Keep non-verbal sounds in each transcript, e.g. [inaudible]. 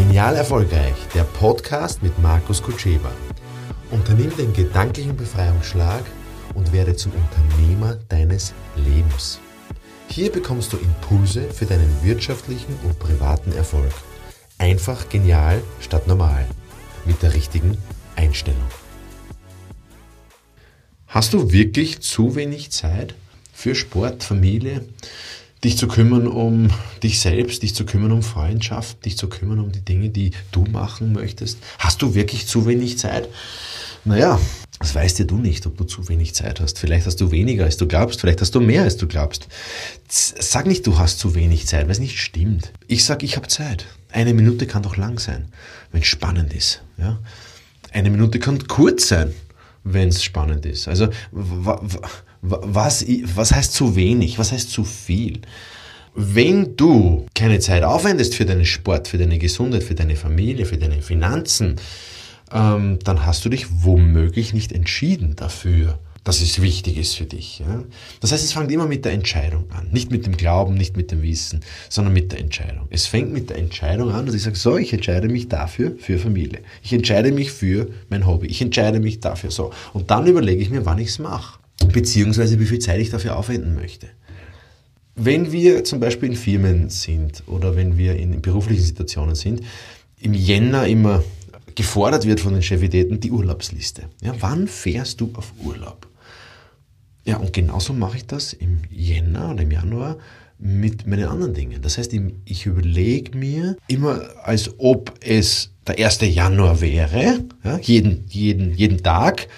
Genial Erfolgreich, der Podcast mit Markus Kutscheba. Unternimm den gedanklichen Befreiungsschlag und werde zum Unternehmer deines Lebens. Hier bekommst du Impulse für deinen wirtschaftlichen und privaten Erfolg. Einfach genial statt normal. Mit der richtigen Einstellung. Hast du wirklich zu wenig Zeit für Sport, Familie, dich zu kümmern um dich selbst, dich zu kümmern um Freundschaft, dich zu kümmern um die Dinge, die du machen möchtest? Hast du wirklich zu wenig Zeit? Naja, das weißt ja du nicht, ob du zu wenig Zeit hast. Vielleicht hast du weniger, als du glaubst, vielleicht hast du mehr, als du glaubst. Sag nicht, du hast zu wenig Zeit, weil es nicht stimmt. Ich sag, ich habe Zeit. Eine Minute kann doch lang sein, wenn es spannend ist. Ja? Eine Minute kann kurz sein, wenn es spannend ist. Also was, was heißt zu wenig? Was heißt zu viel? Wenn du keine Zeit aufwendest für deinen Sport, für deine Gesundheit, für deine Familie, für deine Finanzen, ähm, dann hast du dich womöglich nicht entschieden dafür, dass es wichtig ist für dich. Ja? Das heißt, es fängt immer mit der Entscheidung an. Nicht mit dem Glauben, nicht mit dem Wissen, sondern mit der Entscheidung. Es fängt mit der Entscheidung an, dass ich sage, so, ich entscheide mich dafür, für Familie. Ich entscheide mich für mein Hobby. Ich entscheide mich dafür, so. Und dann überlege ich mir, wann ich es mache beziehungsweise wie viel Zeit ich dafür aufwenden möchte. Wenn wir zum Beispiel in Firmen sind oder wenn wir in beruflichen Situationen sind, im Jänner immer gefordert wird von den Chefitäten die Urlaubsliste. Ja, wann fährst du auf Urlaub? Ja, und genauso mache ich das im Jänner oder im Januar mit meinen anderen Dingen. Das heißt, ich überlege mir immer, als ob es der 1. Januar wäre, ja, jeden, jeden, jeden Tag,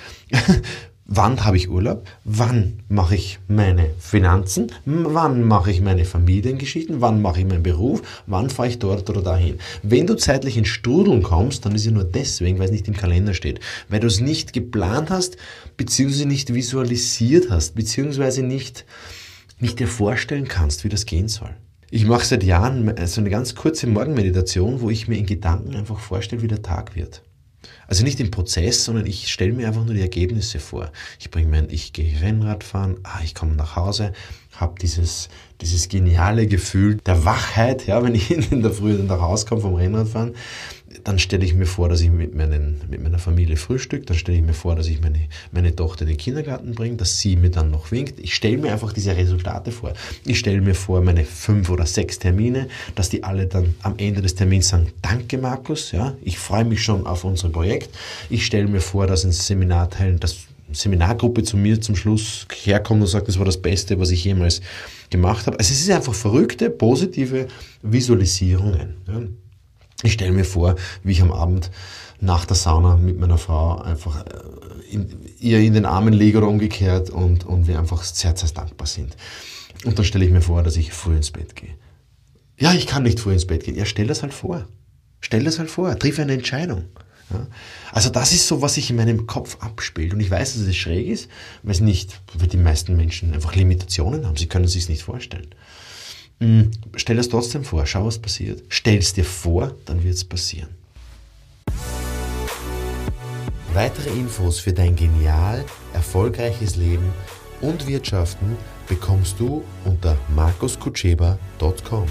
wann habe ich Urlaub, wann mache ich meine Finanzen, wann mache ich meine Familiengeschichten, wann mache ich meinen Beruf, wann fahre ich dort oder dahin. Wenn du zeitlich in Strudeln kommst, dann ist ja nur deswegen, weil es nicht im Kalender steht, weil du es nicht geplant hast, beziehungsweise nicht visualisiert hast, beziehungsweise nicht, nicht dir vorstellen kannst, wie das gehen soll. Ich mache seit Jahren so eine ganz kurze Morgenmeditation, wo ich mir in Gedanken einfach vorstelle, wie der Tag wird. Also nicht im Prozess, sondern ich stelle mir einfach nur die Ergebnisse vor. Ich bringe mein, ich gehe Rennrad fahren, ah, ich komme nach Hause, habe dieses, dieses geniale Gefühl der Wachheit, ja, wenn ich [laughs] in der Früh dann nach Hause komme vom Rennradfahren, dann stelle ich mir vor, dass ich mit, meinen, mit meiner Familie frühstück, dann stelle ich mir vor, dass ich meine, meine Tochter in den Kindergarten bringe, dass sie mir dann noch winkt. Ich stelle mir einfach diese Resultate vor. Ich stelle mir vor, meine fünf oder sechs Termine, dass die alle dann am Ende des Termins sagen, danke Markus, ja, ich freue mich schon auf unser Projekt. Ich stelle mir vor, dass ein Seminarteil, dass Seminargruppe zu mir zum Schluss herkommt und sagt, das war das Beste, was ich jemals gemacht habe. Also es ist einfach verrückte, positive Visualisierungen. Ja. Ich stelle mir vor, wie ich am Abend nach der Sauna mit meiner Frau einfach äh, in, ihr in den Armen liege oder umgekehrt und, und wir einfach sehr, sehr dankbar sind. Und dann stelle ich mir vor, dass ich früh ins Bett gehe. Ja, ich kann nicht früh ins Bett gehen. Ja, stell das halt vor. Stell das halt vor. Triff eine Entscheidung. Ja? Also das ist so, was sich in meinem Kopf abspielt. Und ich weiß, dass es schräg ist, weil es nicht, weil die meisten Menschen einfach Limitationen haben. Sie können es sich nicht vorstellen. Hm, stell es trotzdem vor, schau, was passiert. Stell es dir vor, dann wird es passieren. Weitere Infos für dein genial, erfolgreiches Leben und Wirtschaften bekommst du unter markuskutscheba.com.